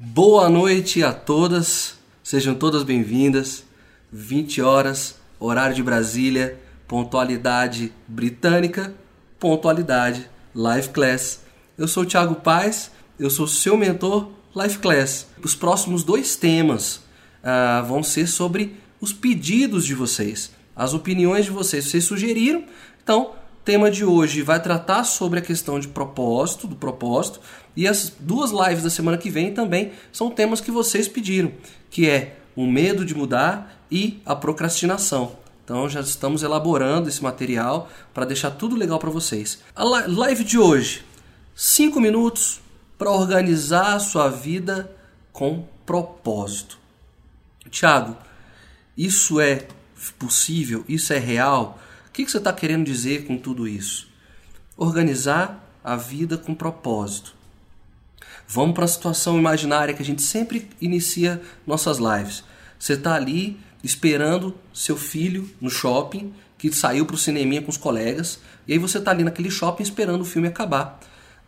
Boa noite a todas, sejam todas bem-vindas. 20 horas, horário de Brasília, pontualidade britânica, pontualidade Live Class. Eu sou o Thiago Paz, eu sou seu mentor Live Class. Os próximos dois temas ah, vão ser sobre os pedidos de vocês, as opiniões de vocês. Vocês sugeriram, então tema de hoje vai tratar sobre a questão de propósito, do propósito, e as duas lives da semana que vem também são temas que vocês pediram, que é o medo de mudar e a procrastinação. Então já estamos elaborando esse material para deixar tudo legal para vocês. A live de hoje, 5 minutos para organizar a sua vida com propósito. Tiago, isso é possível? Isso é real? O que você está querendo dizer com tudo isso? Organizar a vida com propósito. Vamos para a situação imaginária que a gente sempre inicia nossas lives. Você está ali esperando seu filho no shopping, que saiu para o cineminha com os colegas, e aí você está ali naquele shopping esperando o filme acabar.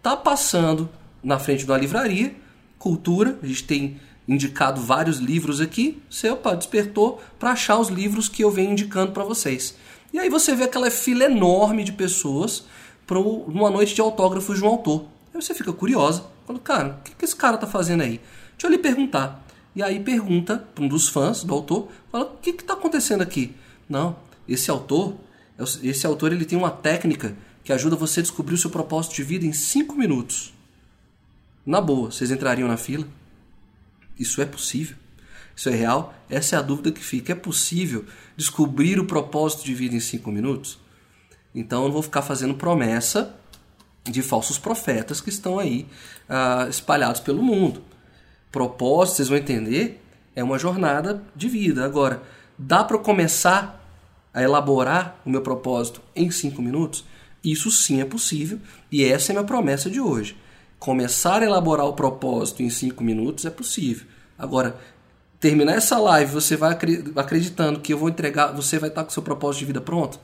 Tá passando na frente de uma livraria, cultura, a gente tem indicado vários livros aqui, você opa, despertou para achar os livros que eu venho indicando para vocês. E aí você vê aquela fila enorme de pessoas para uma noite de autógrafos de um autor. Aí você fica curiosa, fala, cara, o que, que esse cara tá fazendo aí? Deixa eu lhe perguntar. E aí pergunta para um dos fãs do autor, fala, o que está acontecendo aqui? Não, esse autor, esse autor ele tem uma técnica que ajuda você a descobrir o seu propósito de vida em 5 minutos. Na boa, vocês entrariam na fila? Isso é possível? Isso é real? Essa é a dúvida que fica. É possível descobrir o propósito de vida em 5 minutos? Então eu não vou ficar fazendo promessa de falsos profetas que estão aí uh, espalhados pelo mundo. Propósito, vocês vão entender, é uma jornada de vida. Agora, dá para começar a elaborar o meu propósito em cinco minutos? Isso sim é possível e essa é minha promessa de hoje. Começar a elaborar o propósito em cinco minutos é possível. Agora, terminar essa live, você vai acreditando que eu vou entregar, você vai estar com o seu propósito de vida pronto?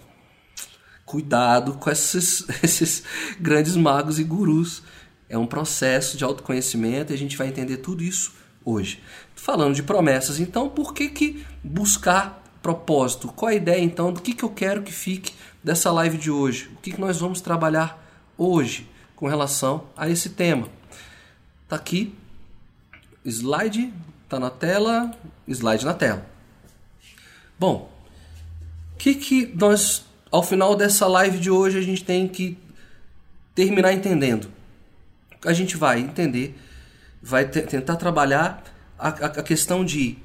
Cuidado com esses, esses grandes magos e gurus. É um processo de autoconhecimento e a gente vai entender tudo isso hoje. Falando de promessas, então, por que, que buscar propósito? Qual a ideia, então, do que, que eu quero que fique dessa live de hoje? O que, que nós vamos trabalhar hoje com relação a esse tema? Tá aqui, slide, tá na tela, slide na tela. Bom, o que, que nós ao final dessa live de hoje a gente tem que terminar entendendo. A gente vai entender, vai tentar trabalhar a, a, a questão de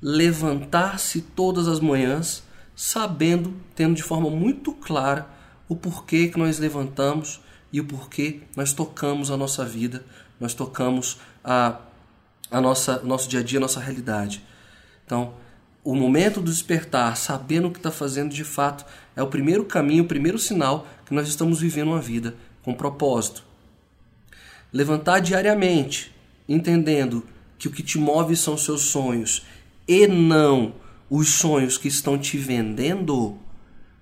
levantar-se todas as manhãs sabendo, tendo de forma muito clara o porquê que nós levantamos e o porquê nós tocamos a nossa vida, nós tocamos a, a nossa nosso dia a dia, a nossa realidade. Então, o momento do despertar, sabendo o que está fazendo de fato, é o primeiro caminho, o primeiro sinal que nós estamos vivendo uma vida com propósito. Levantar diariamente, entendendo que o que te move são seus sonhos e não os sonhos que estão te vendendo.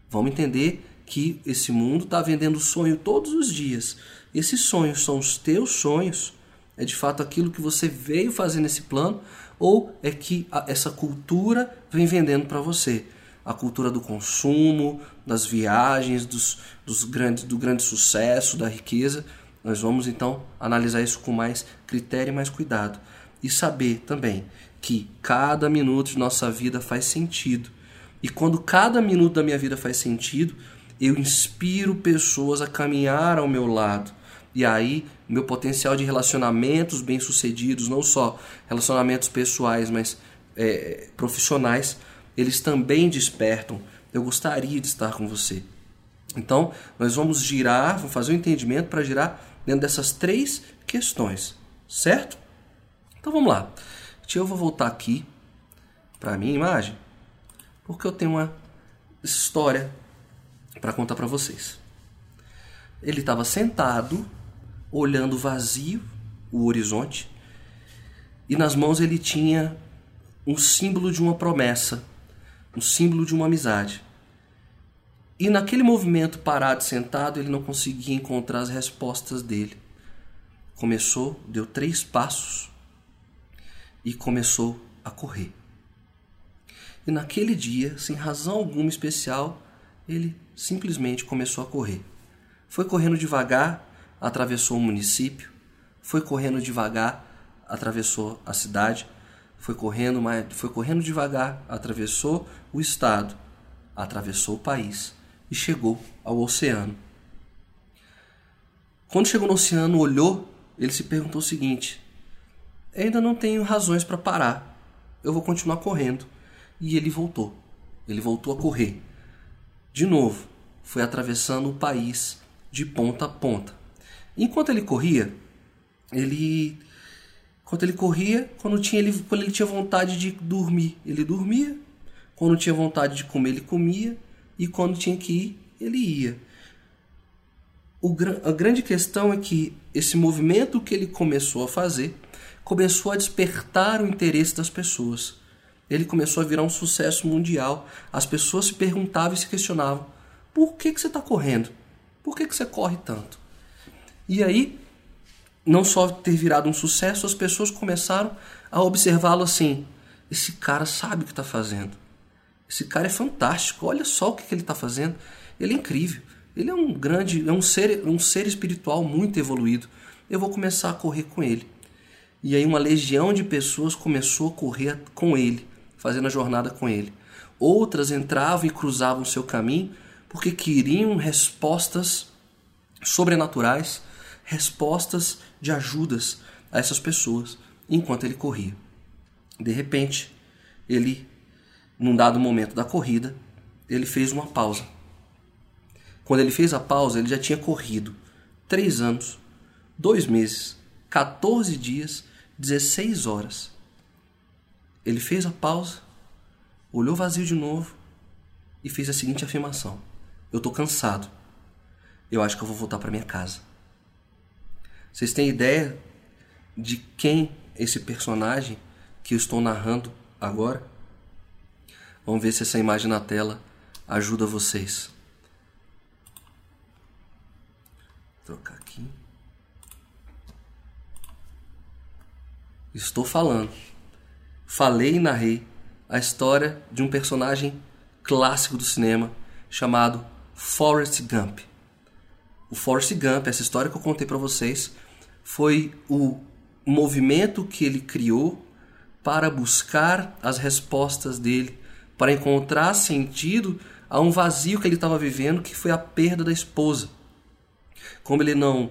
Vamos entender que esse mundo está vendendo sonho todos os dias. Esses sonhos são os teus sonhos. É de fato aquilo que você veio fazer nesse plano ou é que essa cultura vem vendendo para você? A cultura do consumo, das viagens, dos, dos grandes, do grande sucesso, da riqueza. Nós vamos então analisar isso com mais critério e mais cuidado. E saber também que cada minuto de nossa vida faz sentido. E quando cada minuto da minha vida faz sentido, eu inspiro pessoas a caminhar ao meu lado. E aí meu potencial de relacionamentos bem-sucedidos, não só relacionamentos pessoais, mas é, profissionais, eles também despertam. Eu gostaria de estar com você. Então, nós vamos girar, vamos fazer um entendimento para girar dentro dessas três questões, certo? Então vamos lá. Eu vou voltar aqui para a minha imagem, porque eu tenho uma história para contar para vocês. Ele estava sentado olhando vazio o horizonte, e nas mãos ele tinha um símbolo de uma promessa, um símbolo de uma amizade. E naquele movimento parado, sentado, ele não conseguia encontrar as respostas dele. Começou, deu três passos e começou a correr. E naquele dia, sem razão alguma especial, ele simplesmente começou a correr. Foi correndo devagar, atravessou o município, foi correndo devagar, atravessou a cidade, foi correndo, foi correndo devagar, atravessou o estado, atravessou o país e chegou ao oceano. Quando chegou no oceano, olhou, ele se perguntou o seguinte: Ainda não tenho razões para parar. Eu vou continuar correndo. E ele voltou. Ele voltou a correr. De novo, foi atravessando o país de ponta a ponta. Enquanto ele corria, ele enquanto ele corria, quando tinha ele, quando ele tinha vontade de dormir, ele dormia. Quando tinha vontade de comer, ele comia, e quando tinha que ir, ele ia. O, a grande questão é que esse movimento que ele começou a fazer começou a despertar o interesse das pessoas. Ele começou a virar um sucesso mundial. As pessoas se perguntavam e se questionavam: por que, que você está correndo? Por que, que você corre tanto? E aí, não só ter virado um sucesso, as pessoas começaram a observá-lo assim: esse cara sabe o que está fazendo. Esse cara é fantástico. Olha só o que, que ele está fazendo. Ele é incrível. Ele é um grande, é um ser, um ser espiritual muito evoluído. Eu vou começar a correr com ele. E aí uma legião de pessoas começou a correr com ele, fazendo a jornada com ele. Outras entravam e cruzavam seu caminho porque queriam respostas sobrenaturais, respostas de ajudas a essas pessoas enquanto ele corria. De repente, ele, num dado momento da corrida, ele fez uma pausa. Quando ele fez a pausa, ele já tinha corrido três anos, dois meses, 14 dias 16 horas. Ele fez a pausa, olhou vazio de novo e fez a seguinte afirmação: Eu tô cansado. Eu acho que eu vou voltar para minha casa. Vocês têm ideia de quem esse personagem que eu estou narrando agora? Vamos ver se essa imagem na tela ajuda vocês. Vou trocar aqui. Estou falando. Falei e narrei a história de um personagem clássico do cinema chamado Forrest Gump. O Forrest Gump, essa história que eu contei para vocês, foi o movimento que ele criou para buscar as respostas dele, para encontrar sentido a um vazio que ele estava vivendo, que foi a perda da esposa. Como ele não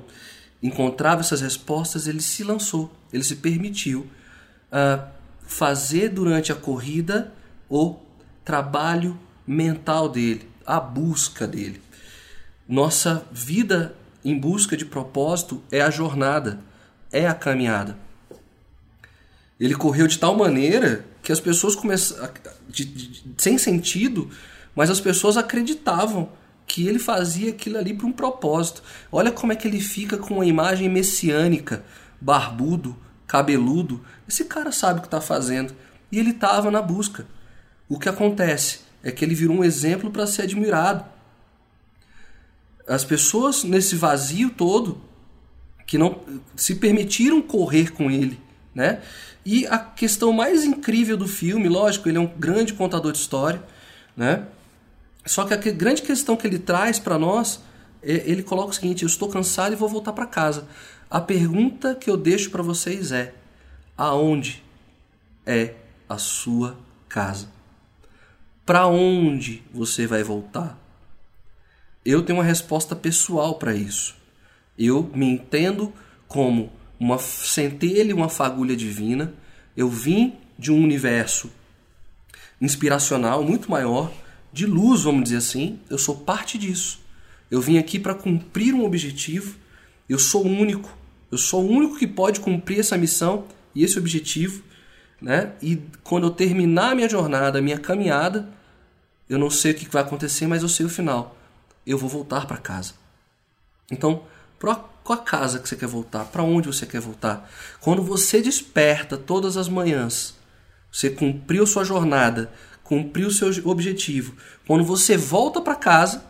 encontrava essas respostas, ele se lançou, ele se permitiu uh, fazer durante a corrida o trabalho mental dele, a busca dele. Nossa vida em busca de propósito é a jornada, é a caminhada. Ele correu de tal maneira que as pessoas começaram, sem sentido, mas as pessoas acreditavam que ele fazia aquilo ali para um propósito. Olha como é que ele fica com uma imagem messiânica, barbudo, cabeludo. Esse cara sabe o que está fazendo. E ele estava na busca. O que acontece é que ele virou um exemplo para ser admirado. As pessoas nesse vazio todo que não se permitiram correr com ele, né? E a questão mais incrível do filme, lógico, ele é um grande contador de história, né? Só que a grande questão que ele traz para nós, é, ele coloca o seguinte: eu estou cansado e vou voltar para casa. A pergunta que eu deixo para vocês é: aonde é a sua casa? Para onde você vai voltar? Eu tenho uma resposta pessoal para isso. Eu me entendo como uma centelha, uma fagulha divina. Eu vim de um universo inspiracional muito maior de luz, vamos dizer assim, eu sou parte disso. Eu vim aqui para cumprir um objetivo. Eu sou único. Eu sou o único que pode cumprir essa missão e esse objetivo, né? E quando eu terminar a minha jornada, a minha caminhada, eu não sei o que vai acontecer, mas eu sei o final. Eu vou voltar para casa. Então, para qual casa que você quer voltar? Para onde você quer voltar? Quando você desperta todas as manhãs, você cumpriu sua jornada, cumpriu seu objetivo. Quando você volta para casa,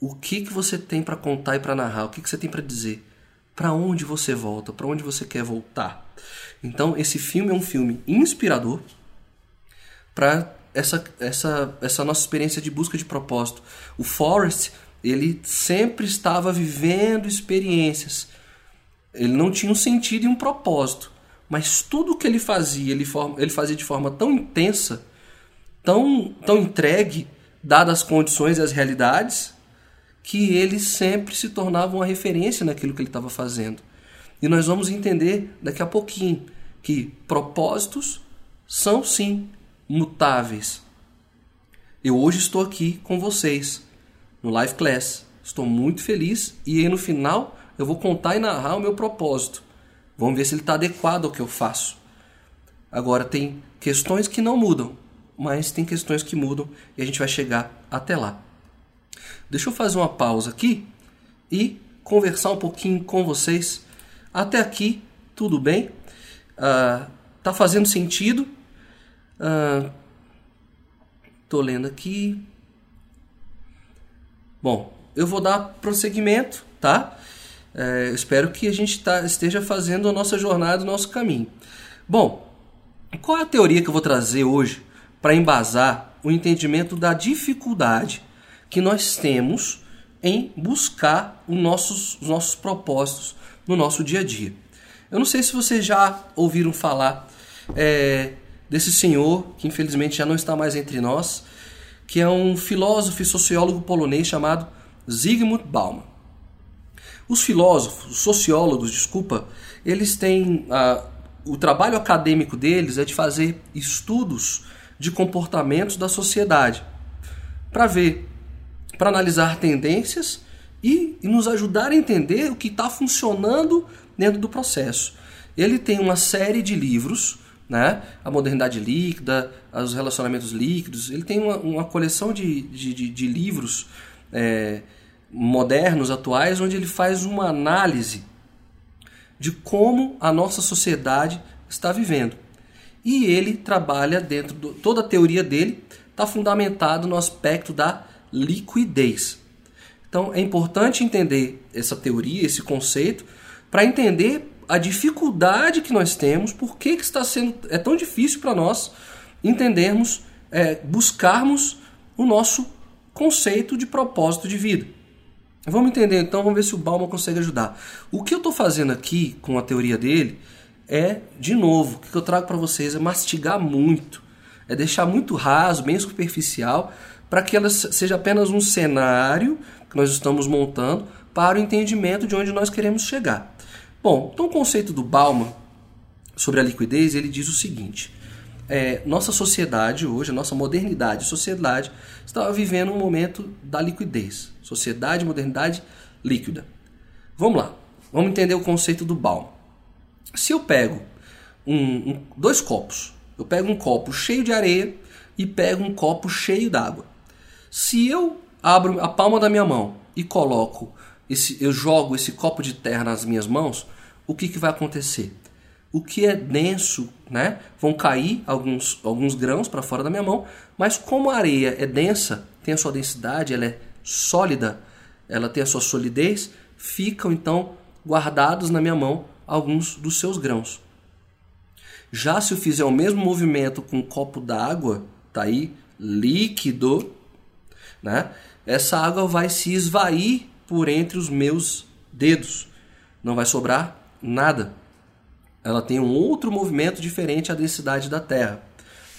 o que que você tem para contar e para narrar? O que que você tem para dizer? Para onde você volta? Para onde você quer voltar? Então, esse filme é um filme inspirador para essa, essa, essa nossa experiência de busca de propósito. O Forrest, ele sempre estava vivendo experiências. Ele não tinha um sentido e um propósito. Mas tudo que ele fazia, ele, ele fazia de forma tão intensa, tão, tão entregue, dadas as condições e as realidades, que ele sempre se tornava uma referência naquilo que ele estava fazendo. E nós vamos entender daqui a pouquinho que propósitos são sim mutáveis. Eu hoje estou aqui com vocês no Live Class. Estou muito feliz e aí no final eu vou contar e narrar o meu propósito. Vamos ver se ele está adequado ao que eu faço. Agora tem questões que não mudam, mas tem questões que mudam e a gente vai chegar até lá. Deixa eu fazer uma pausa aqui e conversar um pouquinho com vocês. Até aqui, tudo bem? Uh, tá fazendo sentido? Uh, tô lendo aqui. Bom, eu vou dar prosseguimento, tá? É, espero que a gente tá, esteja fazendo a nossa jornada, o nosso caminho. Bom, qual é a teoria que eu vou trazer hoje para embasar o entendimento da dificuldade que nós temos em buscar os nossos, os nossos propósitos no nosso dia a dia? Eu não sei se vocês já ouviram falar é, desse senhor, que infelizmente já não está mais entre nós, que é um filósofo e sociólogo polonês chamado Zygmunt Bauman. Os filósofos, os sociólogos, desculpa, eles têm ah, o trabalho acadêmico deles é de fazer estudos de comportamentos da sociedade para ver, para analisar tendências e, e nos ajudar a entender o que está funcionando dentro do processo. Ele tem uma série de livros, né? a modernidade líquida, os relacionamentos líquidos. Ele tem uma, uma coleção de, de, de, de livros é, modernos, atuais, onde ele faz uma análise de como a nossa sociedade está vivendo. E ele trabalha dentro de toda a teoria dele está fundamentado no aspecto da liquidez. Então é importante entender essa teoria, esse conceito, para entender a dificuldade que nós temos, por que, que está sendo é tão difícil para nós entendermos, é, buscarmos o nosso conceito de propósito de vida. Vamos entender então, vamos ver se o Bauman consegue ajudar. O que eu estou fazendo aqui com a teoria dele é, de novo, o que eu trago para vocês é mastigar muito, é deixar muito raso, bem superficial, para que ela seja apenas um cenário que nós estamos montando para o entendimento de onde nós queremos chegar. Bom, então o conceito do Bauman sobre a liquidez, ele diz o seguinte: é, nossa sociedade hoje, a nossa modernidade, sociedade, está vivendo um momento da liquidez. Sociedade, modernidade líquida. Vamos lá, vamos entender o conceito do Bauman. Se eu pego um, um, dois copos, eu pego um copo cheio de areia e pego um copo cheio d'água. Se eu abro a palma da minha mão e coloco esse, eu jogo esse copo de terra nas minhas mãos, o que, que vai acontecer? O que é denso, né? Vão cair alguns, alguns grãos para fora da minha mão, mas como a areia é densa, tem a sua densidade, ela é sólida, ela tem a sua solidez, ficam então guardados na minha mão alguns dos seus grãos. Já se eu fizer o mesmo movimento com um copo d'água, tá aí líquido, né? Essa água vai se esvair por entre os meus dedos. Não vai sobrar nada ela tem um outro movimento diferente à densidade da Terra.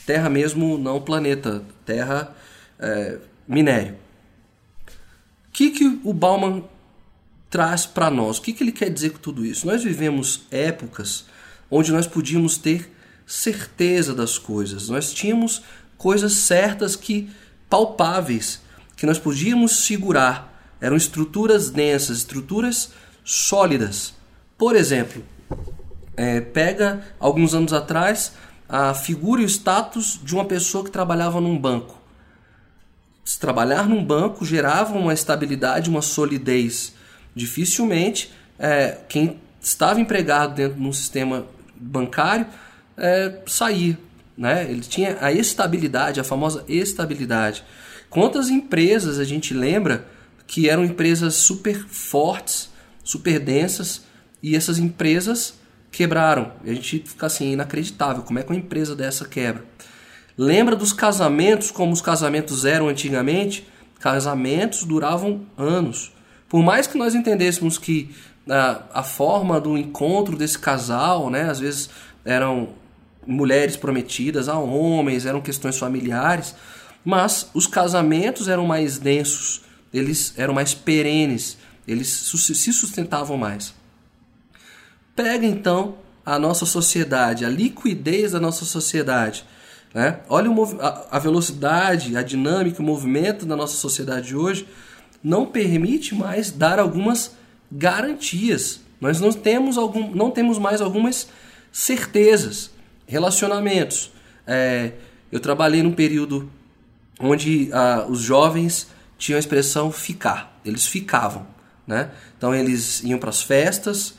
Terra mesmo, não planeta, Terra é, minério. O que, que o Bauman traz para nós? O que, que ele quer dizer com tudo isso? Nós vivemos épocas onde nós podíamos ter certeza das coisas, nós tínhamos coisas certas que palpáveis, que nós podíamos segurar. Eram estruturas densas, estruturas sólidas. Por exemplo, é, pega alguns anos atrás a figura e o status de uma pessoa que trabalhava num banco. Se trabalhar num banco gerava uma estabilidade, uma solidez. Dificilmente é, quem estava empregado dentro de um sistema bancário é, saía. Né? Ele tinha a estabilidade, a famosa estabilidade. Quantas empresas a gente lembra que eram empresas super fortes, super densas, e essas empresas quebraram. E a gente fica assim, inacreditável, como é que uma empresa dessa quebra? Lembra dos casamentos como os casamentos eram antigamente? Casamentos duravam anos. Por mais que nós entendêssemos que a, a forma do encontro desse casal, né, às vezes eram mulheres prometidas a homens, eram questões familiares, mas os casamentos eram mais densos, eles eram mais perenes, eles se sustentavam mais. Pega então a nossa sociedade, a liquidez da nossa sociedade. Né? Olha a velocidade, a dinâmica, o movimento da nossa sociedade hoje não permite mais dar algumas garantias. Nós não temos, algum, não temos mais algumas certezas. Relacionamentos. É, eu trabalhei num período onde ah, os jovens tinham a expressão ficar. Eles ficavam. Né? Então eles iam para as festas,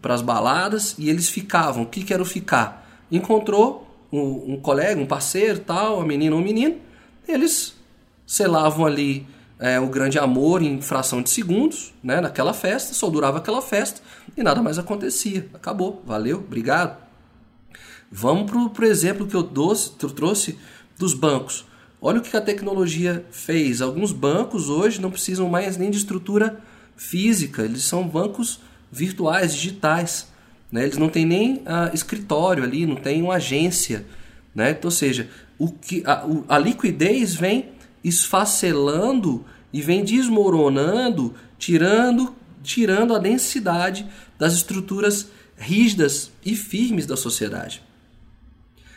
para as baladas e eles ficavam. O que, que era o ficar? Encontrou um, um colega, um parceiro, tal, a menina ou um menino, eles selavam ali é, o grande amor em fração de segundos, né, naquela festa, só durava aquela festa e nada mais acontecia. Acabou, valeu, obrigado. Vamos para o exemplo que eu, doce, eu trouxe dos bancos. Olha o que a tecnologia fez. Alguns bancos hoje não precisam mais nem de estrutura física, eles são bancos virtuais, digitais. Né? Eles não têm nem a, escritório ali, não tem uma agência. Né? Então, ou seja, o que, a, a liquidez vem esfacelando e vem desmoronando, tirando, tirando a densidade das estruturas rígidas e firmes da sociedade.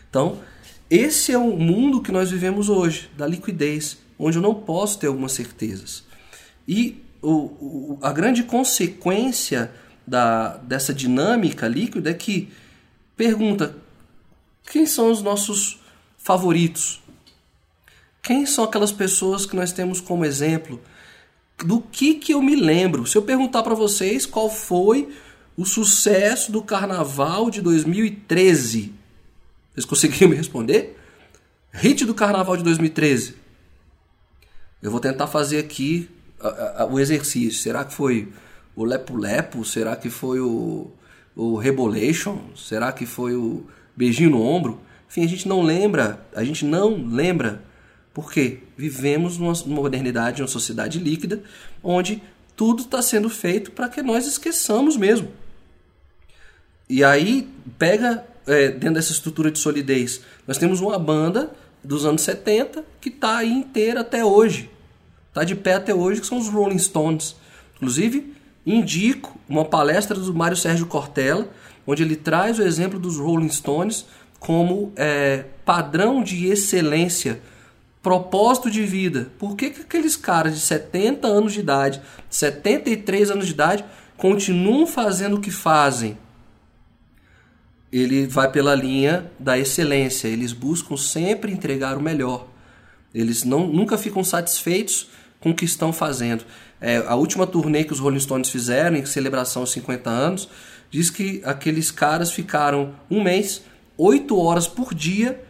Então, esse é o mundo que nós vivemos hoje, da liquidez, onde eu não posso ter algumas certezas. E o, o, a grande consequência da, dessa dinâmica líquida é que pergunta quem são os nossos favoritos? Quem são aquelas pessoas que nós temos como exemplo? Do que, que eu me lembro? Se eu perguntar para vocês qual foi o sucesso do carnaval de 2013, vocês conseguiram me responder? Hit do carnaval de 2013. Eu vou tentar fazer aqui o exercício. Será que foi o Lepo Lepo? Será que foi o, o Rebolation? Será que foi o Beijinho no Ombro? Enfim, a gente não lembra, a gente não lembra porque vivemos numa modernidade, numa sociedade líquida, onde tudo está sendo feito para que nós esqueçamos mesmo. E aí, pega é, dentro dessa estrutura de solidez, nós temos uma banda dos anos 70 que está aí inteira até hoje está de pé até hoje, que são os Rolling Stones. Inclusive, indico uma palestra do Mário Sérgio Cortella, onde ele traz o exemplo dos Rolling Stones como é, padrão de excelência, propósito de vida. Por que, que aqueles caras de 70 anos de idade, 73 anos de idade, continuam fazendo o que fazem? Ele vai pela linha da excelência, eles buscam sempre entregar o melhor. Eles não, nunca ficam satisfeitos com o que estão fazendo. É, a última turnê que os Rolling Stones fizeram, em celebração aos 50 anos, diz que aqueles caras ficaram um mês, oito horas por dia,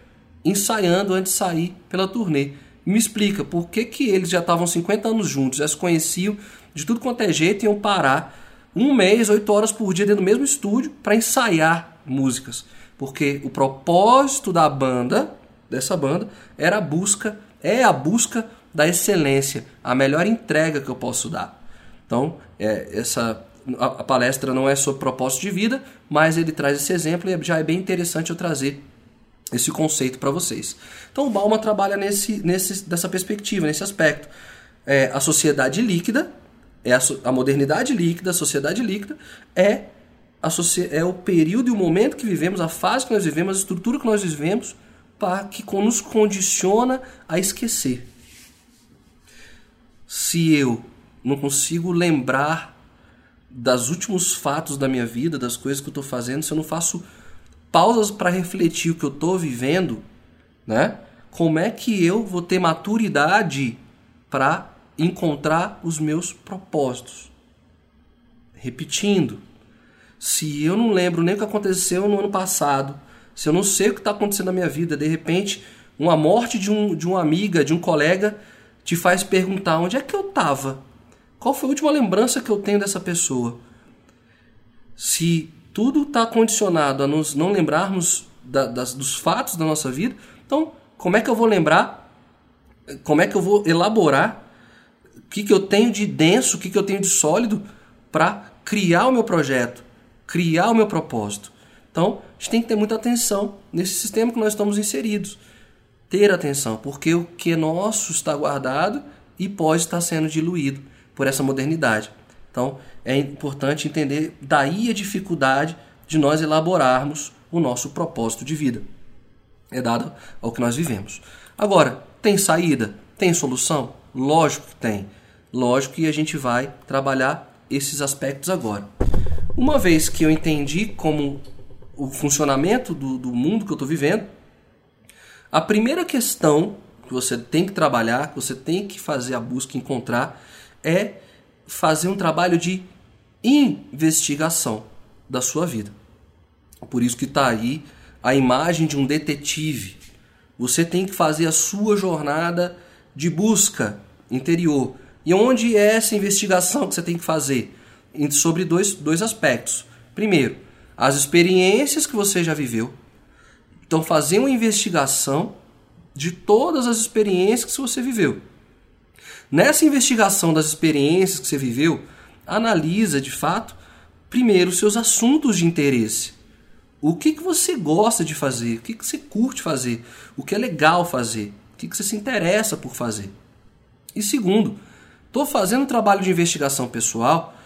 ensaiando antes de sair pela turnê. me explica por que, que eles já estavam 50 anos juntos, já se conheciam de tudo quanto é jeito, iam parar um mês, oito horas por dia dentro do mesmo estúdio para ensaiar músicas. Porque o propósito da banda, dessa banda, era a busca, é a busca da excelência, a melhor entrega que eu posso dar. Então, é, essa a, a palestra não é sobre propósito de vida, mas ele traz esse exemplo e já é bem interessante eu trazer esse conceito para vocês. Então, o Bauman trabalha nesse, nesse, dessa perspectiva, nesse aspecto. É, a sociedade líquida, é a, a modernidade líquida, a sociedade líquida, é, é o período e o momento que vivemos, a fase que nós vivemos, a estrutura que nós vivemos, para que nos condiciona a esquecer se eu não consigo lembrar das últimos fatos da minha vida, das coisas que eu estou fazendo, se eu não faço pausas para refletir o que eu estou vivendo, né? Como é que eu vou ter maturidade para encontrar os meus propósitos? Repetindo, se eu não lembro nem o que aconteceu no ano passado, se eu não sei o que está acontecendo na minha vida, de repente, uma morte de, um, de uma amiga, de um colega, te faz perguntar onde é que eu estava? Qual foi a última lembrança que eu tenho dessa pessoa? Se tudo está condicionado a nos não lembrarmos da, das, dos fatos da nossa vida. Então, como é que eu vou lembrar? Como é que eu vou elaborar? O que, que eu tenho de denso, o que, que eu tenho de sólido para criar o meu projeto, criar o meu propósito? Então, a gente tem que ter muita atenção nesse sistema que nós estamos inseridos. Ter atenção, porque o que é nosso está guardado e pode estar sendo diluído por essa modernidade. Então, é importante entender daí a dificuldade de nós elaborarmos o nosso propósito de vida. É dado ao que nós vivemos. Agora, tem saída? Tem solução? Lógico que tem. Lógico que a gente vai trabalhar esses aspectos agora. Uma vez que eu entendi como o funcionamento do, do mundo que eu estou vivendo, a primeira questão que você tem que trabalhar, que você tem que fazer a busca encontrar, é fazer um trabalho de investigação da sua vida. Por isso que está aí a imagem de um detetive. Você tem que fazer a sua jornada de busca interior. E onde é essa investigação que você tem que fazer? Sobre dois, dois aspectos. Primeiro, as experiências que você já viveu. Então, fazer uma investigação de todas as experiências que você viveu. Nessa investigação das experiências que você viveu, analisa de fato, primeiro, seus assuntos de interesse. O que, que você gosta de fazer? O que, que você curte fazer? O que é legal fazer? O que, que você se interessa por fazer? E segundo, estou fazendo um trabalho de investigação pessoal,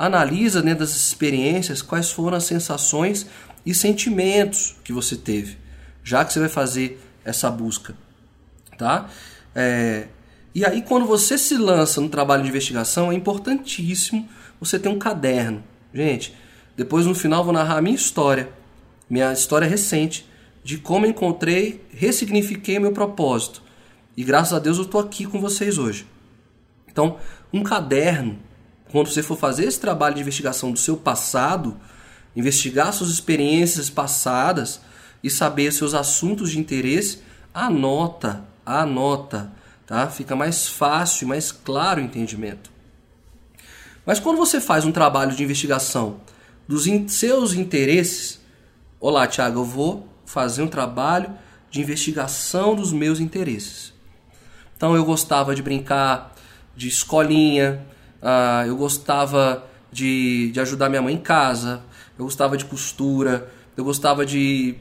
analisa dentro das experiências quais foram as sensações e sentimentos que você teve, já que você vai fazer essa busca. Tá? É, e aí, quando você se lança no trabalho de investigação, é importantíssimo você ter um caderno. Gente, depois no final vou narrar a minha história, minha história recente, de como encontrei, ressignifiquei meu propósito. E graças a Deus eu estou aqui com vocês hoje. Então, um caderno, quando você for fazer esse trabalho de investigação do seu passado, investigar suas experiências passadas e saber seus assuntos de interesse, anota, anota tá? Fica mais fácil e mais claro o entendimento. Mas quando você faz um trabalho de investigação dos in seus interesses, olá, Tiago, eu vou fazer um trabalho de investigação dos meus interesses. Então eu gostava de brincar de escolinha, uh, eu gostava de, de ajudar minha mãe em casa, eu gostava de costura, eu gostava de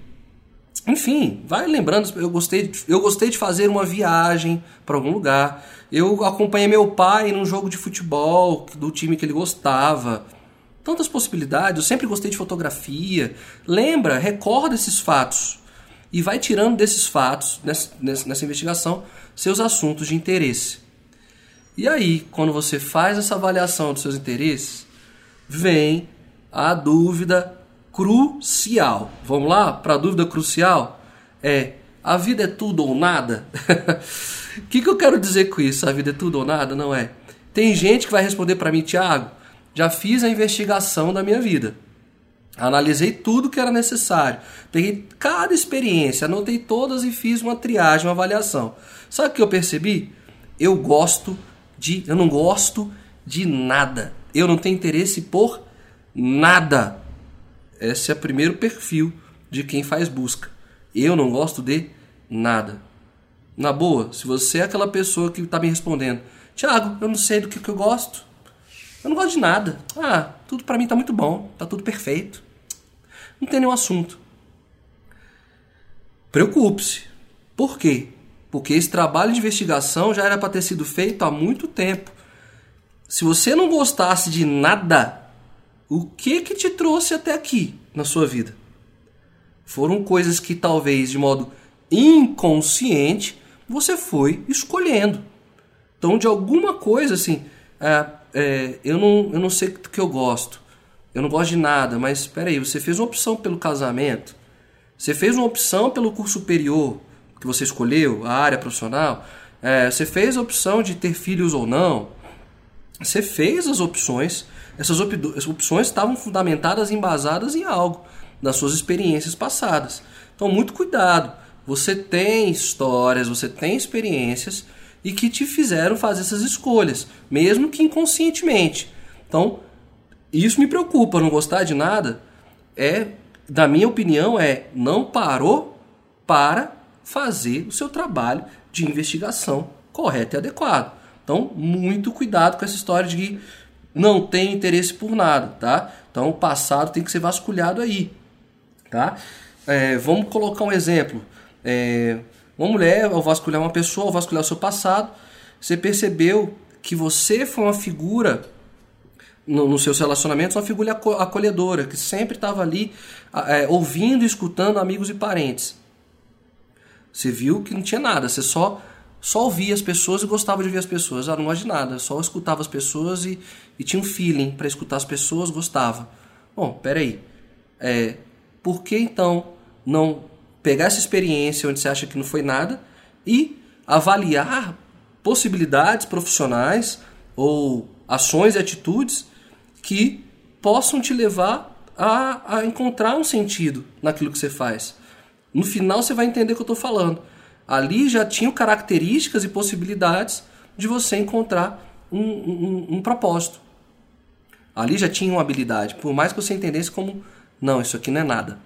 enfim, vai lembrando, eu gostei, eu gostei de fazer uma viagem para algum lugar. Eu acompanhei meu pai num jogo de futebol do time que ele gostava. Tantas possibilidades, eu sempre gostei de fotografia. Lembra, recorda esses fatos e vai tirando desses fatos, nessa, nessa investigação, seus assuntos de interesse. E aí, quando você faz essa avaliação dos seus interesses, vem a dúvida crucial. Vamos lá para a dúvida crucial? É: a vida é tudo ou nada? O que, que eu quero dizer com isso? A vida é tudo ou nada? Não é. Tem gente que vai responder para mim, Tiago, já fiz a investigação da minha vida. Analisei tudo que era necessário. Peguei cada experiência, anotei todas e fiz uma triagem, uma avaliação. Sabe o que eu percebi? Eu gosto de. Eu não gosto de nada. Eu não tenho interesse por nada. Esse é o primeiro perfil de quem faz busca. Eu não gosto de nada. Na boa, se você é aquela pessoa que está me respondendo, Tiago, eu não sei do que, que eu gosto. Eu não gosto de nada. Ah, tudo para mim está muito bom, está tudo perfeito. Não tem nenhum assunto. Preocupe-se. Por quê? Porque esse trabalho de investigação já era para ter sido feito há muito tempo. Se você não gostasse de nada, o que que te trouxe até aqui na sua vida? Foram coisas que talvez de modo inconsciente você foi escolhendo. Então, de alguma coisa assim, é, é, eu, não, eu não sei do que eu gosto, eu não gosto de nada, mas espera aí, você fez uma opção pelo casamento, você fez uma opção pelo curso superior que você escolheu, a área profissional, é, você fez a opção de ter filhos ou não, você fez as opções essas opções estavam fundamentadas embasadas em algo, nas suas experiências passadas. Então, muito cuidado. Você tem histórias, você tem experiências e que te fizeram fazer essas escolhas, mesmo que inconscientemente. Então, isso me preocupa, não gostar de nada. é, da minha opinião, é não parou para fazer o seu trabalho de investigação correto e adequado. Então, muito cuidado com essa história de que não tem interesse por nada, tá? Então, o passado tem que ser vasculhado aí, tá? É, vamos colocar um exemplo. É, uma mulher, ao vasculhar uma pessoa, ao vasculhar o seu passado, você percebeu que você foi uma figura no, nos seus relacionamentos, uma figura acolhedora, que sempre estava ali é, ouvindo e escutando amigos e parentes. Você viu que não tinha nada, você só só ouvia as pessoas e gostava de ouvir as pessoas. Ah, não gosto de nada, só escutava as pessoas e, e tinha um feeling para escutar as pessoas, gostava. Bom, peraí. É, por que então não pegar essa experiência onde você acha que não foi nada e avaliar possibilidades profissionais ou ações e atitudes que possam te levar a, a encontrar um sentido naquilo que você faz. No final você vai entender o que eu estou falando. Ali já tinham características e possibilidades de você encontrar um, um, um propósito. Ali já tinha uma habilidade, por mais que você entendesse como, não, isso aqui não é nada.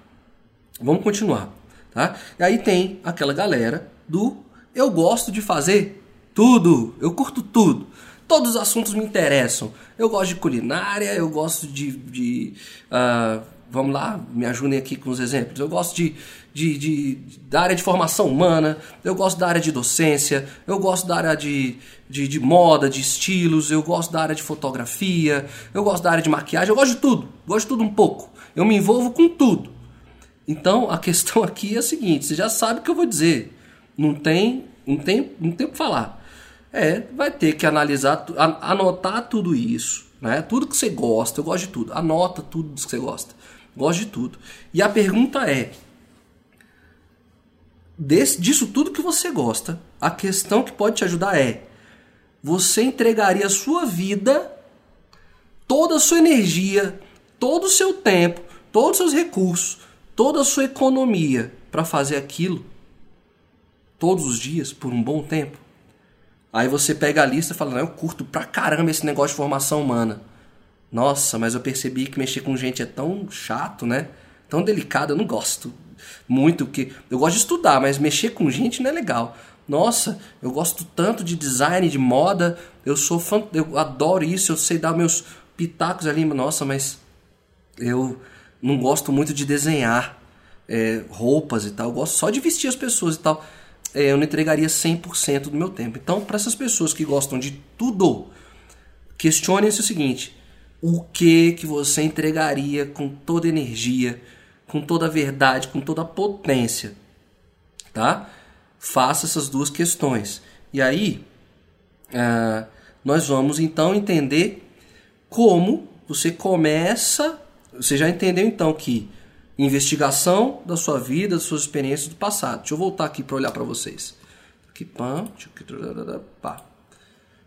Vamos continuar. Tá? E aí tem aquela galera do eu gosto de fazer tudo, eu curto tudo. Todos os assuntos me interessam. Eu gosto de culinária, eu gosto de. de uh, vamos lá, me ajudem aqui com os exemplos. Eu gosto de, de, de, da área de formação humana, eu gosto da área de docência, eu gosto da área de, de, de moda, de estilos, eu gosto da área de fotografia, eu gosto da área de maquiagem, eu gosto de tudo, gosto de tudo um pouco. Eu me envolvo com tudo. Então a questão aqui é a seguinte: você já sabe o que eu vou dizer. Não tem, não tem, não tem o que falar. É, vai ter que analisar, anotar tudo isso, né? Tudo que você gosta, eu gosto de tudo. Anota tudo que você gosta. Gosto de tudo. E a pergunta é: desse, disso tudo que você gosta, a questão que pode te ajudar é: você entregaria sua vida, toda a sua energia, todo o seu tempo, todos os seus recursos, toda a sua economia para fazer aquilo todos os dias por um bom tempo. Aí você pega a lista e fala: não, eu curto pra caramba esse negócio de formação humana. Nossa, mas eu percebi que mexer com gente é tão chato, né? Tão delicado, eu não gosto muito. que Eu gosto de estudar, mas mexer com gente não é legal. Nossa, eu gosto tanto de design, de moda, eu sou fã, eu adoro isso, eu sei dar meus pitacos ali. Nossa, mas eu não gosto muito de desenhar é, roupas e tal. Eu gosto só de vestir as pessoas e tal. É, eu não entregaria 100% do meu tempo. Então, para essas pessoas que gostam de tudo, questione-se o seguinte: o que que você entregaria com toda energia, com toda a verdade, com toda a potência, tá? Faça essas duas questões. E aí, uh, nós vamos então entender como você começa você já entendeu então que investigação da sua vida, das suas experiências do passado. Deixa eu voltar aqui para olhar para vocês.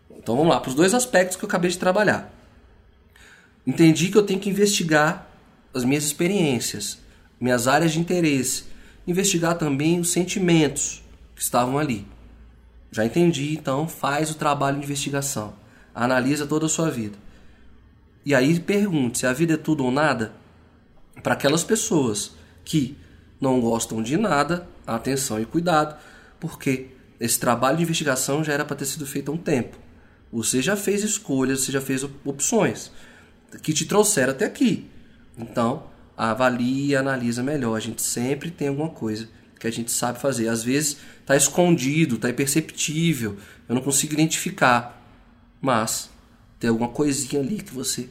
Então vamos lá, para os dois aspectos que eu acabei de trabalhar. Entendi que eu tenho que investigar as minhas experiências, minhas áreas de interesse, investigar também os sentimentos que estavam ali. Já entendi, então faz o trabalho de investigação, analisa toda a sua vida. E aí pergunte se a vida é tudo ou nada. Para aquelas pessoas que não gostam de nada, atenção e cuidado, porque esse trabalho de investigação já era para ter sido feito há um tempo. Você já fez escolhas, você já fez opções que te trouxeram até aqui. Então, avalie e analisa melhor. A gente sempre tem alguma coisa que a gente sabe fazer. Às vezes está escondido, está imperceptível, eu não consigo identificar. Mas tem alguma coisinha ali que você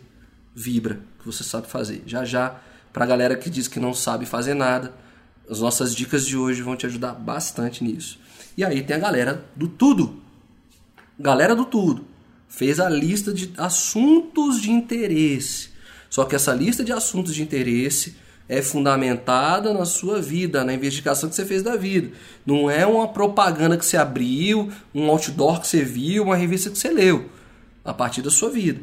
vibra, que você sabe fazer. Já já, para a galera que diz que não sabe fazer nada, as nossas dicas de hoje vão te ajudar bastante nisso. E aí tem a galera do tudo. Galera do tudo. Fez a lista de assuntos de interesse. Só que essa lista de assuntos de interesse é fundamentada na sua vida, na investigação que você fez da vida. Não é uma propaganda que você abriu, um outdoor que você viu, uma revista que você leu. A partir da sua vida.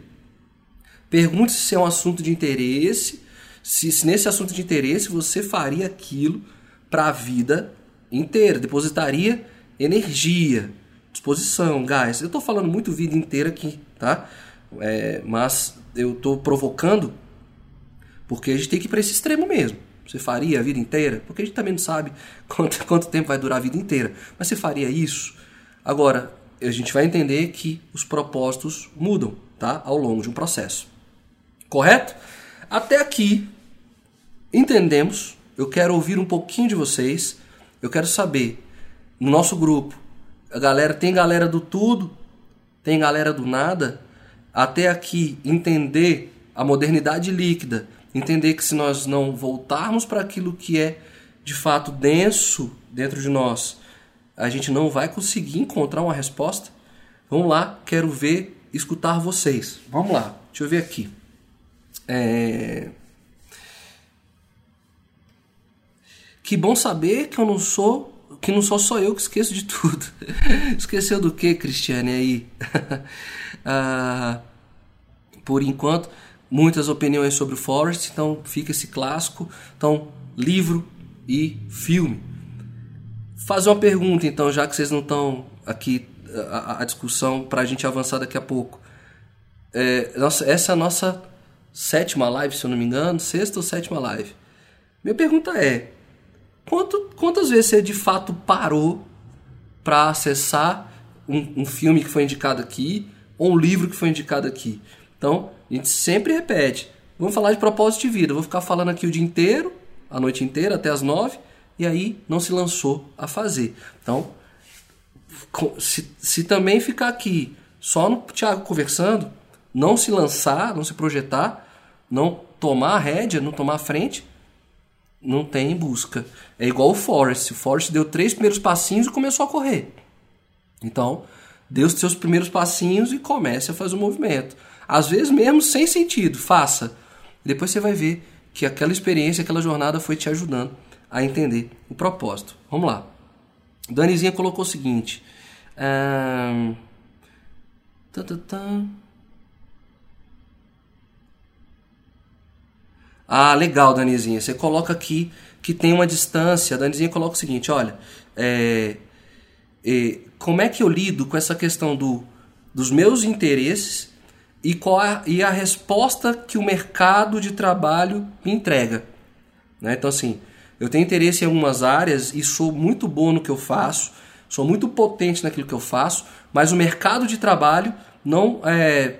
Pergunte se é um assunto de interesse, se, se nesse assunto de interesse você faria aquilo para a vida inteira, depositaria energia, disposição, gás. Eu estou falando muito vida inteira aqui, tá? É, mas eu estou provocando Porque a gente tem que ir para esse extremo mesmo. Você faria a vida inteira? Porque a gente também não sabe quanto, quanto tempo vai durar a vida inteira. Mas você faria isso? Agora, a gente vai entender que os propósitos mudam tá? ao longo de um processo. Correto? Até aqui, entendemos. Eu quero ouvir um pouquinho de vocês. Eu quero saber, no nosso grupo, a galera tem galera do tudo, tem galera do nada. Até aqui, entender a modernidade líquida, entender que se nós não voltarmos para aquilo que é de fato denso dentro de nós, a gente não vai conseguir encontrar uma resposta. Vamos lá, quero ver, escutar vocês. Vamos lá, deixa eu ver aqui. É... Que bom saber que eu não sou, que não sou só eu que esqueço de tudo. Esqueceu do que, Cristiane aí? ah, por enquanto, muitas opiniões sobre o Forrest, então fica esse clássico. Então, livro e filme. Fazer uma pergunta, então, já que vocês não estão aqui a, a discussão para a gente avançar daqui a pouco. É, nossa, essa é a nossa sétima live, se eu não me engano, sexta ou sétima live. Minha pergunta é: quanto, quantas vezes você de fato parou para acessar um, um, filme que foi indicado aqui ou um livro que foi indicado aqui? Então, a gente sempre repete: vamos falar de propósito de vida. Vou ficar falando aqui o dia inteiro, a noite inteira, até as nove e aí não se lançou a fazer. Então, se, se também ficar aqui só no Thiago conversando, não se lançar, não se projetar, não tomar a rédea, não tomar a frente, não tem busca. É igual o Forrest. O Forrest deu três primeiros passinhos e começou a correr. Então, dê os seus primeiros passinhos e comece a fazer o movimento. Às vezes mesmo sem sentido, faça. Depois você vai ver que aquela experiência, aquela jornada foi te ajudando a entender o propósito. Vamos lá. Danizinha colocou o seguinte. Um... Ah, legal, Danizinha. Você coloca aqui que tem uma distância. A Danizinha coloca o seguinte: olha, é, é, como é que eu lido com essa questão do, dos meus interesses e, qual a, e a resposta que o mercado de trabalho me entrega? Né? Então, assim, eu tenho interesse em algumas áreas e sou muito bom no que eu faço, sou muito potente naquilo que eu faço, mas o mercado de trabalho não é,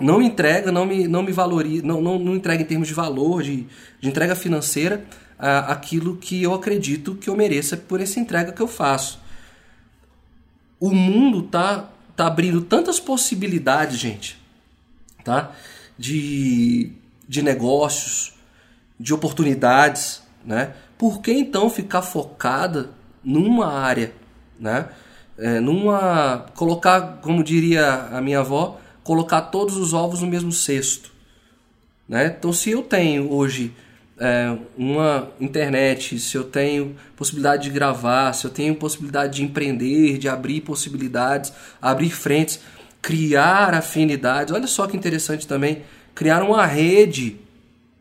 não me entrega, não me, não me valoriza, não, não, não entrega em termos de valor, de, de entrega financeira, a, aquilo que eu acredito que eu mereça por essa entrega que eu faço. O mundo tá, tá abrindo tantas possibilidades, gente, tá? De, de negócios, de oportunidades, né? por que então ficar focada numa área, né? É, numa colocar, como diria a minha avó, colocar todos os ovos no mesmo cesto, né? Então, se eu tenho hoje é, uma internet, se eu tenho possibilidade de gravar, se eu tenho possibilidade de empreender, de abrir possibilidades, abrir frentes, criar afinidades, olha só que interessante também, criar uma rede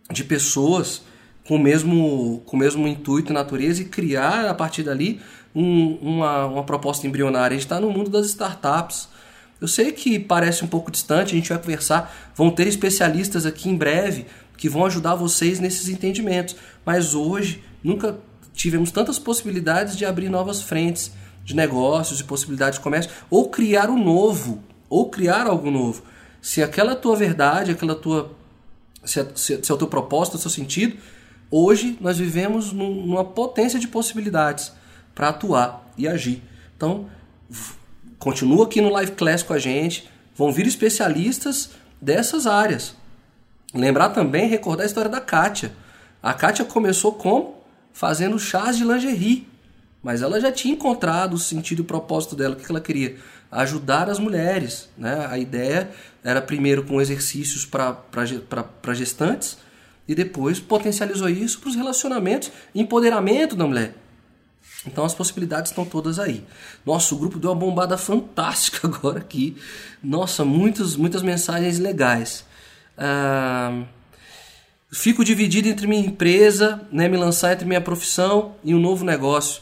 de pessoas com o mesmo, com o mesmo intuito e natureza e criar a partir dali um, uma, uma proposta embrionária. A gente está no mundo das startups. Eu sei que parece um pouco distante, a gente vai conversar, vão ter especialistas aqui em breve que vão ajudar vocês nesses entendimentos. Mas hoje nunca tivemos tantas possibilidades de abrir novas frentes de negócios, de possibilidades de comércio, ou criar um novo, ou criar algo novo. Se aquela tua verdade, aquela tua se é, se é o teu propósito, o seu sentido, Hoje nós vivemos numa potência de possibilidades para atuar e agir. Então, continua aqui no Live Class com a gente, vão vir especialistas dessas áreas. Lembrar também, recordar a história da Kátia. A Kátia começou com fazendo chás de lingerie, mas ela já tinha encontrado o sentido e o propósito dela, o que ela queria? Ajudar as mulheres. Né? A ideia era primeiro com exercícios para gestantes, e depois potencializou isso para os relacionamentos empoderamento da mulher. Então as possibilidades estão todas aí. Nosso grupo deu uma bombada fantástica agora aqui. Nossa, muitas, muitas mensagens legais. Ah, fico dividido entre minha empresa, né, me lançar entre minha profissão e um novo negócio.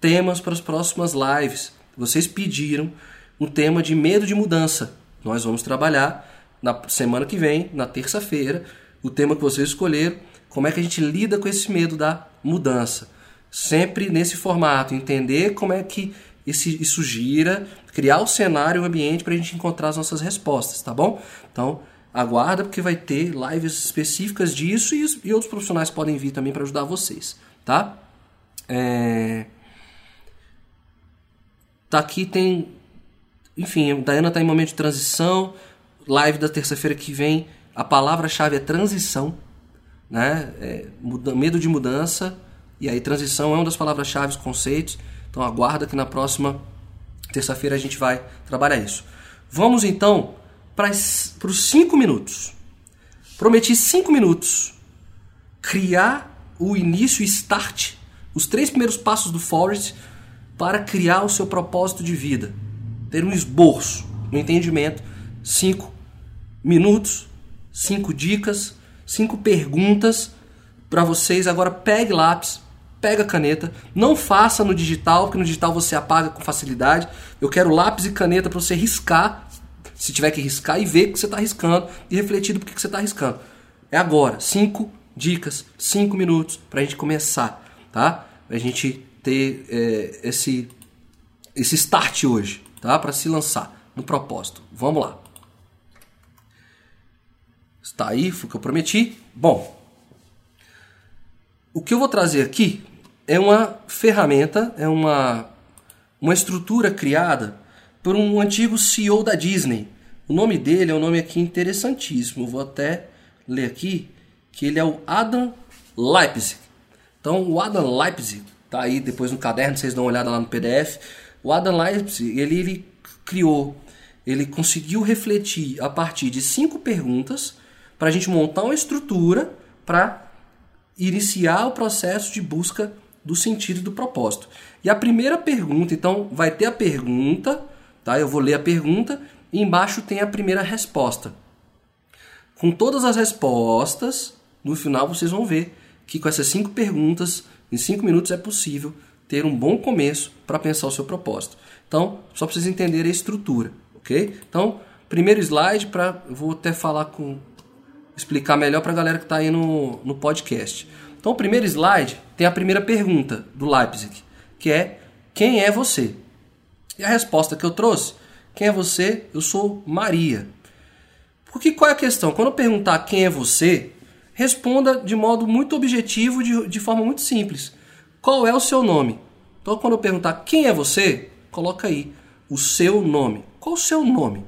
Temas para as próximas lives. Vocês pediram um tema de medo de mudança. Nós vamos trabalhar na semana que vem, na terça-feira, o tema que vocês escolheram, como é que a gente lida com esse medo da mudança. Sempre nesse formato, entender como é que esse, isso gira, criar o cenário, o ambiente para a gente encontrar as nossas respostas, tá bom? Então, aguarda porque vai ter lives específicas disso e, e outros profissionais podem vir também para ajudar vocês, tá? É... Tá aqui tem, enfim, a Dayana está em momento de transição, live da terça-feira que vem, a palavra-chave é transição, né? É, muda, medo de mudança e aí transição é uma das palavras-chave, conceitos. Então aguarda que na próxima terça-feira a gente vai trabalhar isso. Vamos então para os cinco minutos. Prometi cinco minutos. Criar o início, start, os três primeiros passos do Forest para criar o seu propósito de vida. Ter um esboço, um entendimento. Cinco minutos, cinco dicas, cinco perguntas para vocês. Agora pegue lápis, pega caneta. Não faça no digital, porque no digital você apaga com facilidade. Eu quero lápis e caneta para você riscar se tiver que riscar e ver que você está riscando e refletir do que você está riscando. É agora. Cinco dicas, cinco minutos para a gente começar, tá? A gente ter é, esse, esse start hoje, tá? Para se lançar no propósito. Vamos lá. Está aí, foi o que eu prometi. Bom, o que eu vou trazer aqui é uma ferramenta, é uma, uma estrutura criada por um antigo CEO da Disney. O nome dele é um nome aqui interessantíssimo. Vou até ler aqui que ele é o Adam Leipzig. Então, o Adam Leipzig tá aí depois no caderno, vocês dão uma olhada lá no PDF. O Adam Leipzig, ele, ele criou, ele conseguiu refletir a partir de cinco perguntas para a gente montar uma estrutura para iniciar o processo de busca do sentido do propósito. E a primeira pergunta, então, vai ter a pergunta Tá? Eu vou ler a pergunta e embaixo tem a primeira resposta. Com todas as respostas, no final vocês vão ver que com essas cinco perguntas, em cinco minutos é possível ter um bom começo para pensar o seu propósito. Então, só para vocês entenderem a estrutura, ok? Então, primeiro slide para vou até falar com explicar melhor para a galera que está aí no, no podcast. Então, o primeiro slide tem a primeira pergunta do Leipzig, que é quem é você? E a resposta que eu trouxe: quem é você? Eu sou Maria. Porque qual é a questão? Quando eu perguntar quem é você, responda de modo muito objetivo, de, de forma muito simples. Qual é o seu nome? Então, quando eu perguntar quem é você, coloca aí o seu nome. Qual o seu nome?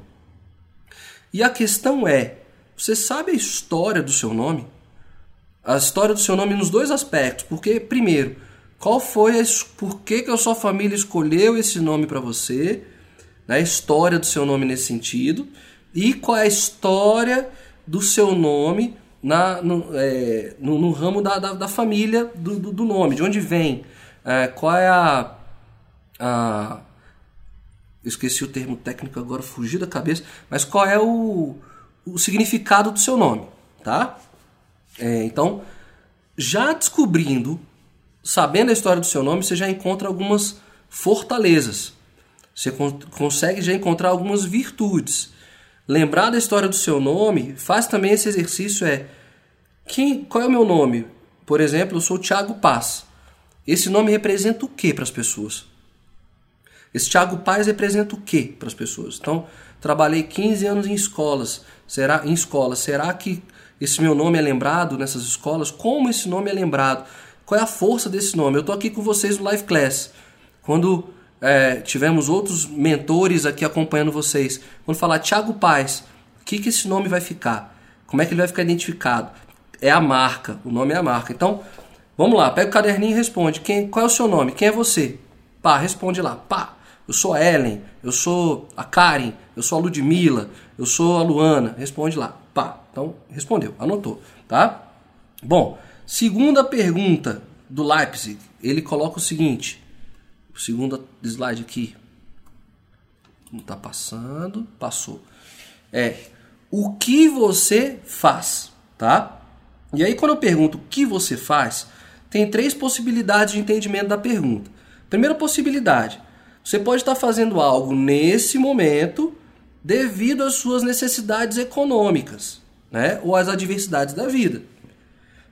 E a questão é: você sabe a história do seu nome? A história do seu nome nos dois aspectos. Porque, primeiro, qual foi a, por que, que a sua família escolheu esse nome para você? Né? A história do seu nome nesse sentido. E qual é a história do seu nome na, no, é, no, no ramo da, da, da família do, do, do, nome, de onde vem? É, qual é a, a. esqueci o termo técnico agora, fugiu da cabeça. Mas qual é o, o significado do seu nome? Tá? É, então, já descobrindo sabendo a história do seu nome, você já encontra algumas fortalezas. Você consegue já encontrar algumas virtudes. Lembrar da história do seu nome faz também esse exercício é quem, qual é o meu nome? Por exemplo, eu sou Tiago Paz. Esse nome representa o que para as pessoas? Esse Tiago Paz representa o que para as pessoas? Então, trabalhei 15 anos em escolas. Será em escolas, será que esse meu nome é lembrado nessas escolas? Como esse nome é lembrado? Qual é a força desse nome? Eu estou aqui com vocês no Live Class. Quando é, tivemos outros mentores aqui acompanhando vocês, quando falar Thiago Paz, o que, que esse nome vai ficar? Como é que ele vai ficar identificado? É a marca, o nome é a marca. Então, vamos lá, pega o caderninho e responde. Quem, qual é o seu nome? Quem é você? Pá, responde lá. Pá, eu sou a Ellen, eu sou a Karen, eu sou a Ludmilla, eu sou a Luana. Responde lá. Pá, então respondeu, anotou, tá? Bom, Segunda pergunta do Leipzig, ele coloca o seguinte, o segundo slide aqui, não está passando, passou. É o que você faz, tá? E aí quando eu pergunto o que você faz, tem três possibilidades de entendimento da pergunta. Primeira possibilidade, você pode estar fazendo algo nesse momento devido às suas necessidades econômicas. né? ou as adversidades da vida.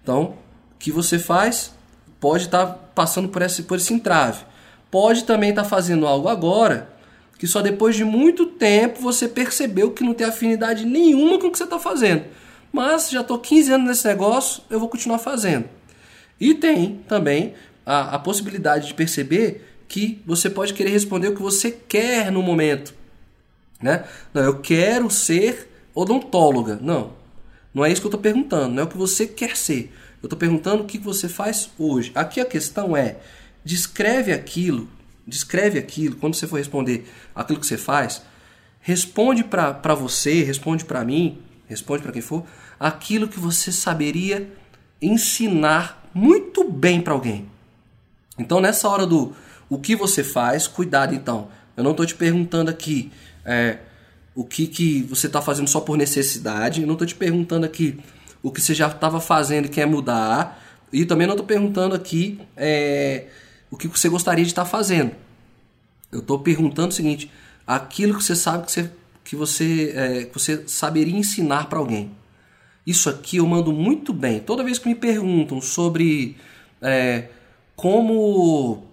Então, o que você faz pode estar tá passando por esse, por esse entrave. Pode também estar tá fazendo algo agora que só depois de muito tempo você percebeu que não tem afinidade nenhuma com o que você está fazendo. Mas já estou 15 anos nesse negócio, eu vou continuar fazendo. E tem também a, a possibilidade de perceber que você pode querer responder o que você quer no momento. Né? Não, eu quero ser odontóloga. Não, não é isso que eu estou perguntando. Não é o que você quer ser. Eu estou perguntando o que você faz hoje. Aqui a questão é: descreve aquilo, descreve aquilo. Quando você for responder aquilo que você faz, responde para você, responde para mim, responde para quem for, aquilo que você saberia ensinar muito bem para alguém. Então, nessa hora do o que você faz, cuidado então. Eu não estou te perguntando aqui é, o que, que você está fazendo só por necessidade, eu não estou te perguntando aqui o que você já estava fazendo e quer mudar, e também não estou perguntando aqui é, o que você gostaria de estar tá fazendo. Eu estou perguntando o seguinte: aquilo que você sabe que você, que você, é, que você saberia ensinar para alguém. Isso aqui eu mando muito bem. Toda vez que me perguntam sobre é, como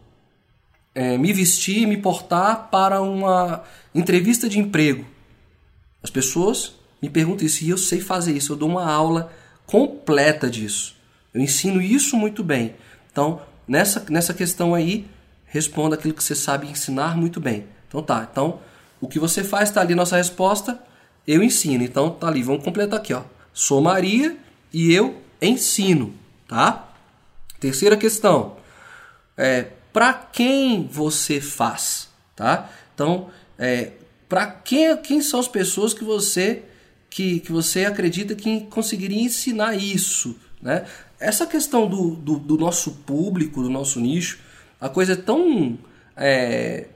é, me vestir me portar para uma entrevista de emprego, as pessoas me perguntam isso e eu sei fazer isso. Eu dou uma aula completa disso. Eu ensino isso muito bem. Então, nessa, nessa questão aí, responda aquilo que você sabe ensinar muito bem. Então tá. Então, o que você faz está ali nossa resposta. Eu ensino. Então tá ali. Vamos completar aqui, ó. Sou Maria e eu ensino, tá? Terceira questão. É, para quem você faz, tá? Então, é, para quem, quem são as pessoas que você que, que você acredita que conseguiria ensinar isso, né? Essa questão do, do, do nosso público, do nosso nicho, a coisa é tão é,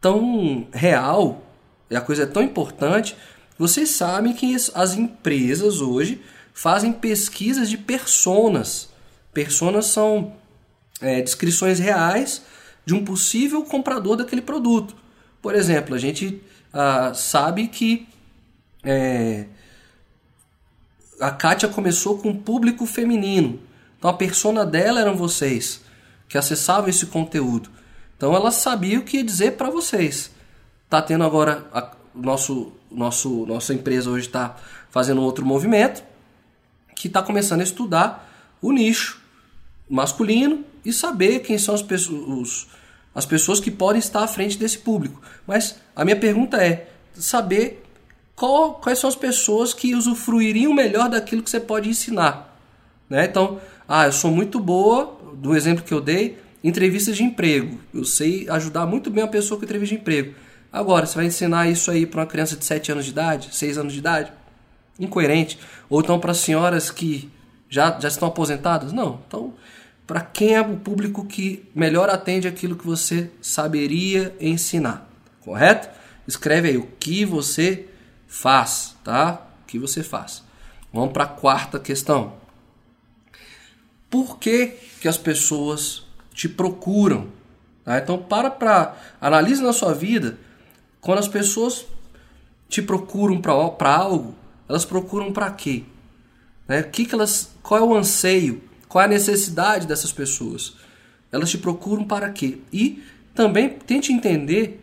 tão real, a coisa é tão importante. Vocês sabem que as empresas hoje fazem pesquisas de personas. Personas são é, descrições reais de um possível comprador daquele produto. Por exemplo, a gente ah, sabe que é, a Kátia começou com um público feminino. Então a persona dela eram vocês que acessavam esse conteúdo. Então ela sabia o que dizer para vocês. Tá tendo agora a, nosso nosso nossa empresa hoje está fazendo outro movimento que está começando a estudar o nicho masculino e saber quem são as pessoas, as pessoas que podem estar à frente desse público. Mas a minha pergunta é saber qual, quais são as pessoas que usufruiriam melhor daquilo que você pode ensinar. Né? Então, ah, eu sou muito boa, do exemplo que eu dei, entrevistas de emprego. Eu sei ajudar muito bem a pessoa com entrevista de emprego. Agora, você vai ensinar isso aí para uma criança de 7 anos de idade, 6 anos de idade? Incoerente. Ou então para senhoras que já, já estão aposentadas? Não. Então, para quem é o público que melhor atende aquilo que você saberia ensinar, correto? Escreve aí o que você faz, tá? O que você faz. Vamos para a quarta questão. Por que, que as pessoas te procuram? Tá? Então para para analise na sua vida quando as pessoas te procuram para algo, elas procuram para quê? Né? Que que elas, qual é o anseio qual é a necessidade dessas pessoas? Elas te procuram para quê? E também tente entender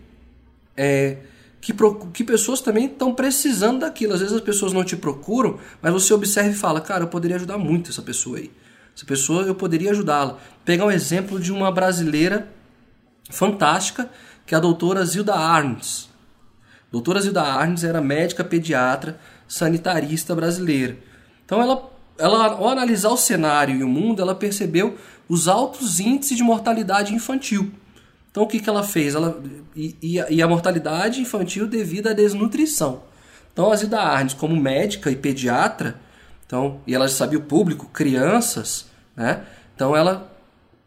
é, que, que pessoas também estão precisando daquilo. Às vezes as pessoas não te procuram, mas você observa e fala: Cara, eu poderia ajudar muito essa pessoa aí. Essa pessoa eu poderia ajudá-la. Pegar um exemplo de uma brasileira fantástica, que é a doutora Zilda Arns. Doutora Zilda Arns era médica pediatra sanitarista brasileira. Então ela ela, ao analisar o cenário e o mundo, ela percebeu os altos índices de mortalidade infantil. Então, o que, que ela fez? Ela, e, e, a, e a mortalidade infantil devido à desnutrição. Então, a Zida Arnes, como médica e pediatra, então, e ela sabia o público, crianças, né? Então, ela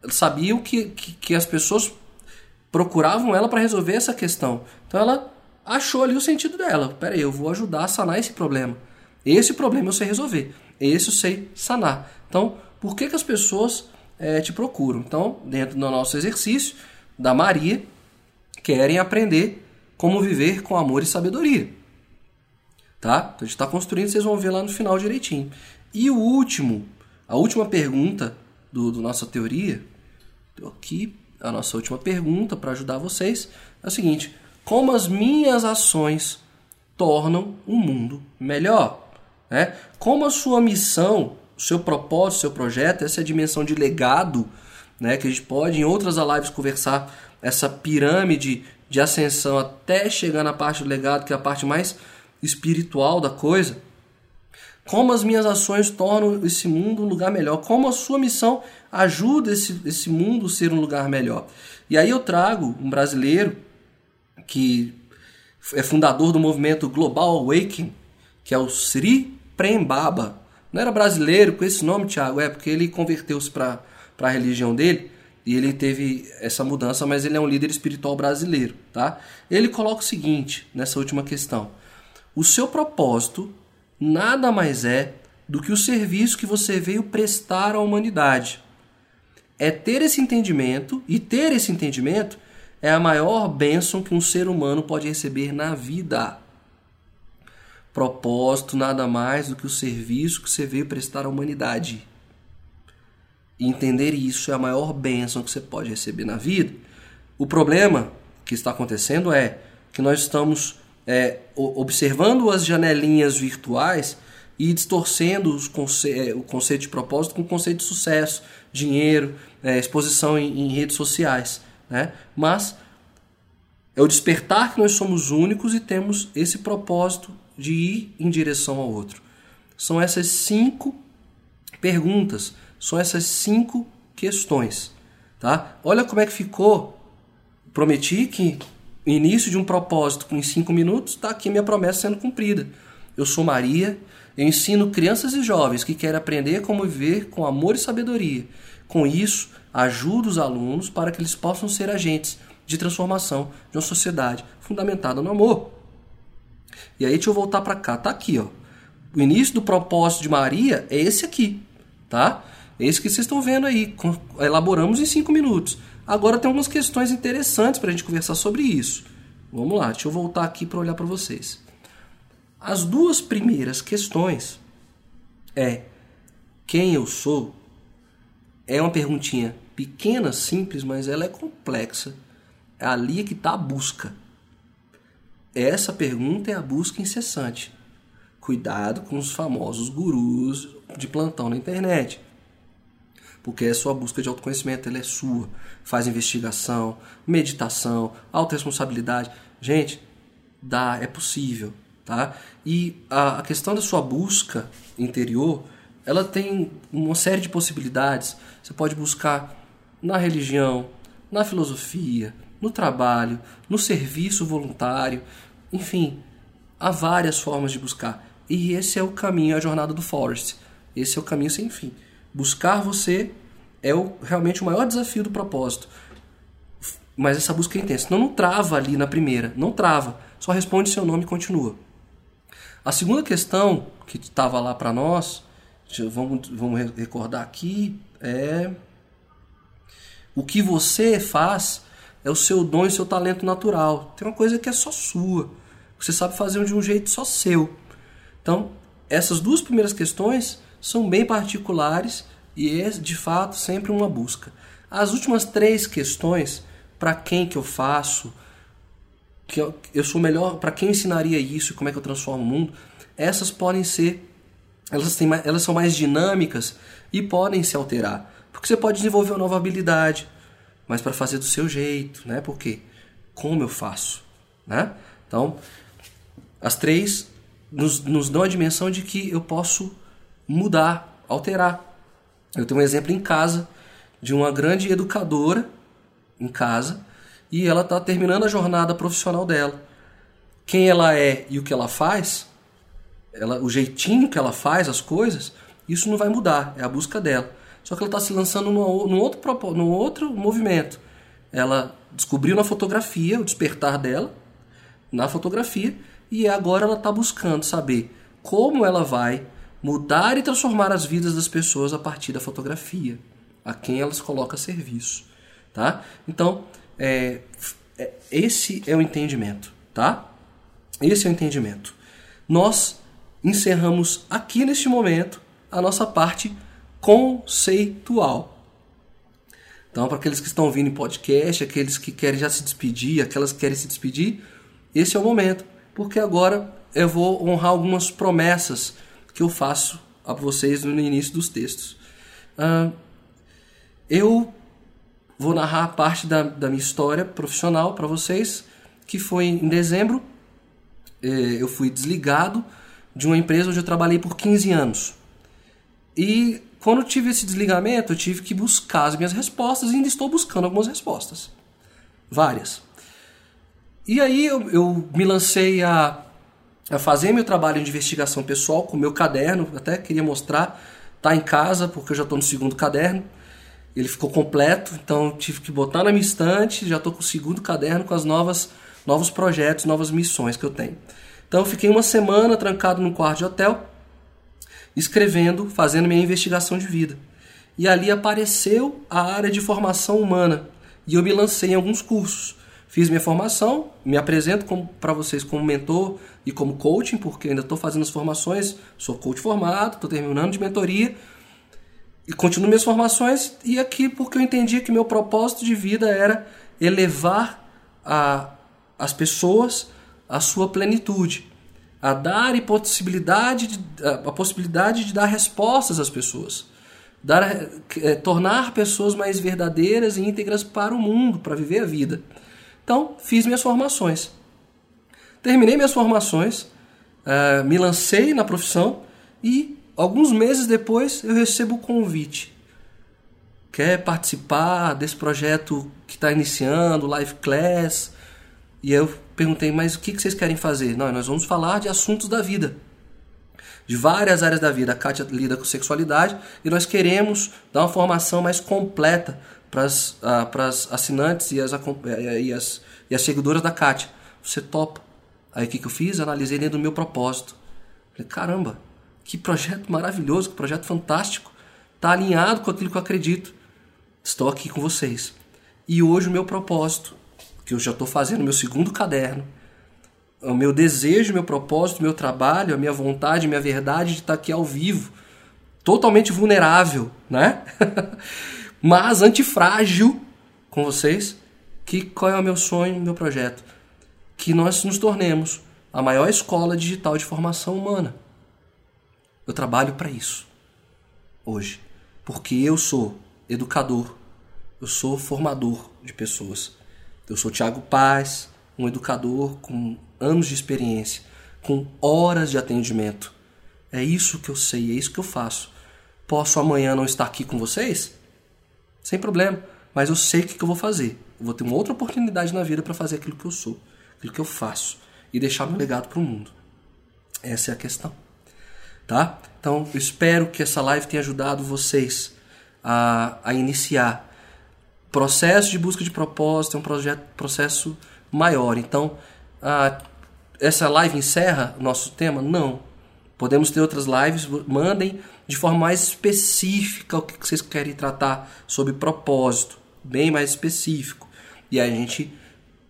sabia que, que, que as pessoas procuravam ela para resolver essa questão. Então, ela achou ali o sentido dela. Peraí, eu vou ajudar a sanar esse problema. Esse problema eu sei resolver. Esse eu sei sanar. Então, por que, que as pessoas é, te procuram? Então, dentro do nosso exercício da Maria, querem aprender como viver com amor e sabedoria. Tá? Então a gente está construindo, vocês vão ver lá no final direitinho. E o último, a última pergunta do, do nossa teoria, aqui a nossa última pergunta para ajudar vocês, é o seguinte: como as minhas ações tornam o mundo melhor? Né? Como a sua missão, o seu propósito, o seu projeto, essa é dimensão de legado, né? que a gente pode em outras lives conversar, essa pirâmide de ascensão até chegar na parte do legado, que é a parte mais espiritual da coisa. Como as minhas ações tornam esse mundo um lugar melhor? Como a sua missão ajuda esse, esse mundo a ser um lugar melhor? E aí eu trago um brasileiro que é fundador do movimento Global Awakening, que é o Sri Prem Baba. Não era brasileiro com esse nome, Tiago, é porque ele converteu-se para a religião dele e ele teve essa mudança, mas ele é um líder espiritual brasileiro, tá? Ele coloca o seguinte nessa última questão: o seu propósito nada mais é do que o serviço que você veio prestar à humanidade. É ter esse entendimento, e ter esse entendimento é a maior bênção que um ser humano pode receber na vida. Propósito nada mais do que o serviço que você veio prestar à humanidade. E entender isso é a maior bênção que você pode receber na vida. O problema que está acontecendo é que nós estamos é, observando as janelinhas virtuais e distorcendo conce é, o conceito de propósito com o conceito de sucesso, dinheiro, é, exposição em, em, redes sociais. Né? Mas é o despertar que nós somos únicos e temos esse propósito de ir em direção ao outro. São essas cinco perguntas, são essas cinco questões. Tá? Olha como é que ficou. Prometi que início de um propósito em cinco minutos, está aqui minha promessa sendo cumprida. Eu sou Maria, eu ensino crianças e jovens que querem aprender como viver com amor e sabedoria. Com isso, ajudo os alunos para que eles possam ser agentes de transformação de uma sociedade fundamentada no amor. E aí, deixa eu voltar para cá. Tá aqui, ó. O início do propósito de Maria é esse aqui, tá? É esse que vocês estão vendo aí. Elaboramos em cinco minutos. Agora tem algumas questões interessantes para a gente conversar sobre isso. Vamos lá, deixa eu voltar aqui para olhar para vocês. As duas primeiras questões é quem eu sou é uma perguntinha pequena, simples, mas ela é complexa. É ali que está a busca. Essa pergunta é a busca incessante. Cuidado com os famosos gurus de plantão na internet porque é sua busca de autoconhecimento, ela é sua. Faz investigação, meditação, autorresponsabilidade. Gente, dá, é possível, tá? E a, a questão da sua busca interior, ela tem uma série de possibilidades. Você pode buscar na religião, na filosofia, no trabalho, no serviço voluntário, enfim, há várias formas de buscar. E esse é o caminho, a jornada do Forest. Esse é o caminho sem fim. Buscar você é o, realmente o maior desafio do propósito. Mas essa busca é intensa. Não, não trava ali na primeira. Não trava. Só responde seu nome e continua. A segunda questão que estava lá para nós, vamos, vamos recordar aqui, é o que você faz é o seu dom e seu talento natural. Tem uma coisa que é só sua. Você sabe fazer de um jeito só seu. Então, essas duas primeiras questões são bem particulares e é de fato sempre uma busca. As últimas três questões, para quem que eu faço, que eu, eu sou melhor, para quem ensinaria isso, como é que eu transformo o mundo, essas podem ser, elas, têm, elas são mais dinâmicas e podem se alterar. Porque você pode desenvolver uma nova habilidade, mas para fazer do seu jeito, né? Porque como eu faço, né? Então, as três nos, nos dão a dimensão de que eu posso mudar, alterar. Eu tenho um exemplo em casa de uma grande educadora em casa e ela está terminando a jornada profissional dela. Quem ela é e o que ela faz, ela, o jeitinho que ela faz as coisas, isso não vai mudar, é a busca dela. Só que ela está se lançando num, num, outro, num outro movimento. Ela descobriu na fotografia o despertar dela, na fotografia, e agora ela está buscando saber como ela vai mudar e transformar as vidas das pessoas a partir da fotografia, a quem elas colocam a serviço, tá? Então, é, é, esse é o entendimento, tá? Esse é o entendimento. nós encerramos aqui neste momento a nossa parte conceitual. Então, para aqueles que estão ouvindo em podcast, aqueles que querem já se despedir, aquelas que querem se despedir, esse é o momento, porque agora eu vou honrar algumas promessas que eu faço a vocês no início dos textos. Uh, eu vou narrar parte da, da minha história profissional para vocês, que foi em dezembro. Eh, eu fui desligado de uma empresa onde eu trabalhei por 15 anos. E quando eu tive esse desligamento, eu tive que buscar as minhas respostas e ainda estou buscando algumas respostas. Várias. E aí eu, eu me lancei a, a, fazer meu trabalho de investigação pessoal com meu caderno, até queria mostrar, tá em casa, porque eu já estou no segundo caderno. Ele ficou completo, então tive que botar na minha estante, já estou com o segundo caderno com as novas novos projetos, novas missões que eu tenho. Então eu fiquei uma semana trancado num quarto de hotel, escrevendo, fazendo minha investigação de vida. E ali apareceu a área de formação humana. E eu me lancei em alguns cursos. Fiz minha formação, me apresento para vocês como mentor e como coaching, porque ainda estou fazendo as formações, sou coach formado, estou terminando de mentoria e continuo minhas formações. E aqui porque eu entendi que meu propósito de vida era elevar a, as pessoas à sua plenitude a dar e possibilidade de, a possibilidade de dar respostas às pessoas, dar, é, tornar pessoas mais verdadeiras e íntegras para o mundo, para viver a vida. Então, fiz minhas formações. Terminei minhas formações, uh, me lancei na profissão e alguns meses depois eu recebo o convite. Quer participar desse projeto que está iniciando, Live Class? E eu perguntei, mas o que vocês querem fazer? Não, nós vamos falar de assuntos da vida. De várias áreas da vida. A Kátia lida com sexualidade e nós queremos dar uma formação mais completa para as uh, assinantes e as, e, as, e as seguidoras da Kátia. Você topa? Aí o que, que eu fiz? Analisei dentro do meu propósito. Falei, caramba, que projeto maravilhoso, que projeto fantástico. Está alinhado com aquilo que eu acredito. Estou aqui com vocês. E hoje o meu propósito que eu já estou fazendo meu segundo caderno, o meu desejo, meu propósito, meu trabalho, a minha vontade, minha verdade de estar aqui ao vivo, totalmente vulnerável, né? Mas antifrágil com vocês. Que qual é o meu sonho, meu projeto? Que nós nos tornemos a maior escola digital de formação humana. Eu trabalho para isso hoje, porque eu sou educador, eu sou formador de pessoas. Eu sou Tiago Paz, um educador com anos de experiência, com horas de atendimento. É isso que eu sei, é isso que eu faço. Posso amanhã não estar aqui com vocês? Sem problema, mas eu sei o que eu vou fazer. Eu vou ter uma outra oportunidade na vida para fazer aquilo que eu sou, aquilo que eu faço e deixar meu legado para o mundo. Essa é a questão. Tá? Então, eu espero que essa live tenha ajudado vocês a, a iniciar processo de busca de propósito é um projeto, processo maior. Então, essa live encerra o nosso tema? Não. Podemos ter outras lives, mandem de forma mais específica o que vocês querem tratar sobre propósito, bem mais específico. E aí a gente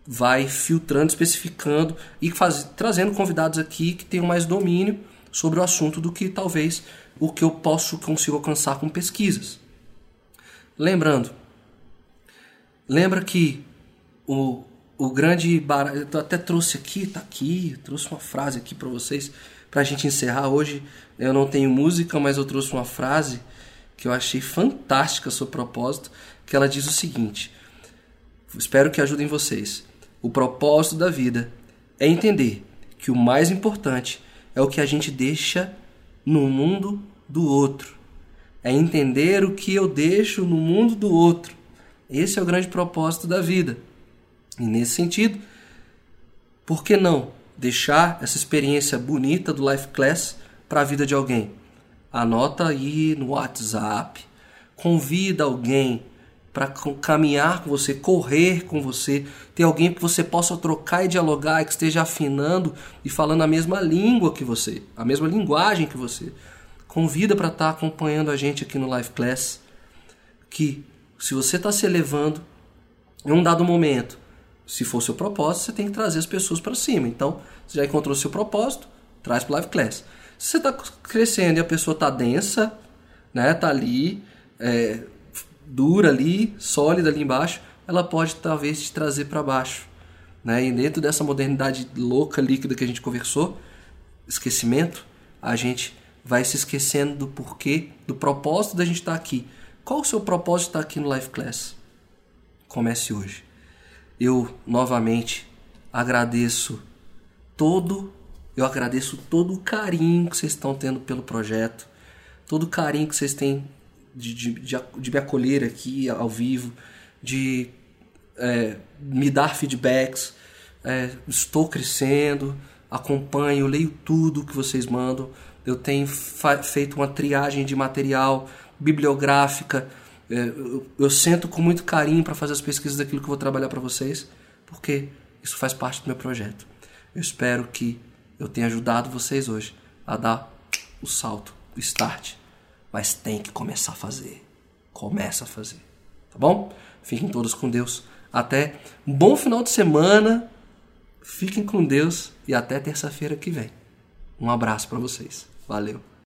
vai filtrando, especificando e faz, trazendo convidados aqui que tenham mais domínio sobre o assunto do que talvez o que eu posso consigo alcançar com pesquisas. Lembrando, Lembra que o, o grande barato. Eu até trouxe aqui, tá aqui, trouxe uma frase aqui para vocês, para a gente encerrar hoje. Eu não tenho música, mas eu trouxe uma frase que eu achei fantástica a seu propósito, que ela diz o seguinte: Espero que ajudem vocês. O propósito da vida é entender que o mais importante é o que a gente deixa no mundo do outro. É entender o que eu deixo no mundo do outro. Esse é o grande propósito da vida. E nesse sentido, por que não deixar essa experiência bonita do Life Class para a vida de alguém? Anota aí no WhatsApp, convida alguém para caminhar com você, correr com você, ter alguém que você possa trocar e dialogar, que esteja afinando e falando a mesma língua que você, a mesma linguagem que você. Convida para estar tá acompanhando a gente aqui no Life Class, que se você está se elevando em um dado momento, se for seu propósito, você tem que trazer as pessoas para cima. Então, você já encontrou seu propósito, traz para Live Class. Se você está crescendo e a pessoa está densa, né, tá ali, é, dura ali, sólida ali embaixo, ela pode talvez te trazer para baixo. Né? E dentro dessa modernidade louca, líquida que a gente conversou, esquecimento, a gente vai se esquecendo do porquê, do propósito da gente estar tá aqui. Qual o seu propósito de estar tá aqui no Life Class? Comece hoje. Eu novamente agradeço todo, eu agradeço todo o carinho que vocês estão tendo pelo projeto, todo o carinho que vocês têm de, de, de, de me acolher aqui ao vivo, de é, me dar feedbacks. É, estou crescendo, acompanho, leio tudo que vocês mandam. Eu tenho feito uma triagem de material bibliográfica. É, eu, sento com muito carinho para fazer as pesquisas daquilo que eu vou trabalhar para vocês, porque isso faz parte do meu projeto. Eu espero que eu tenha ajudado vocês hoje a dar o salto, o start. Mas tem que começar a fazer. Começa a fazer. Tá bom? Fiquem todos com Deus. Até um bom final de semana. Fiquem com Deus e até terça-feira que vem. Um abraço para vocês. Valeu.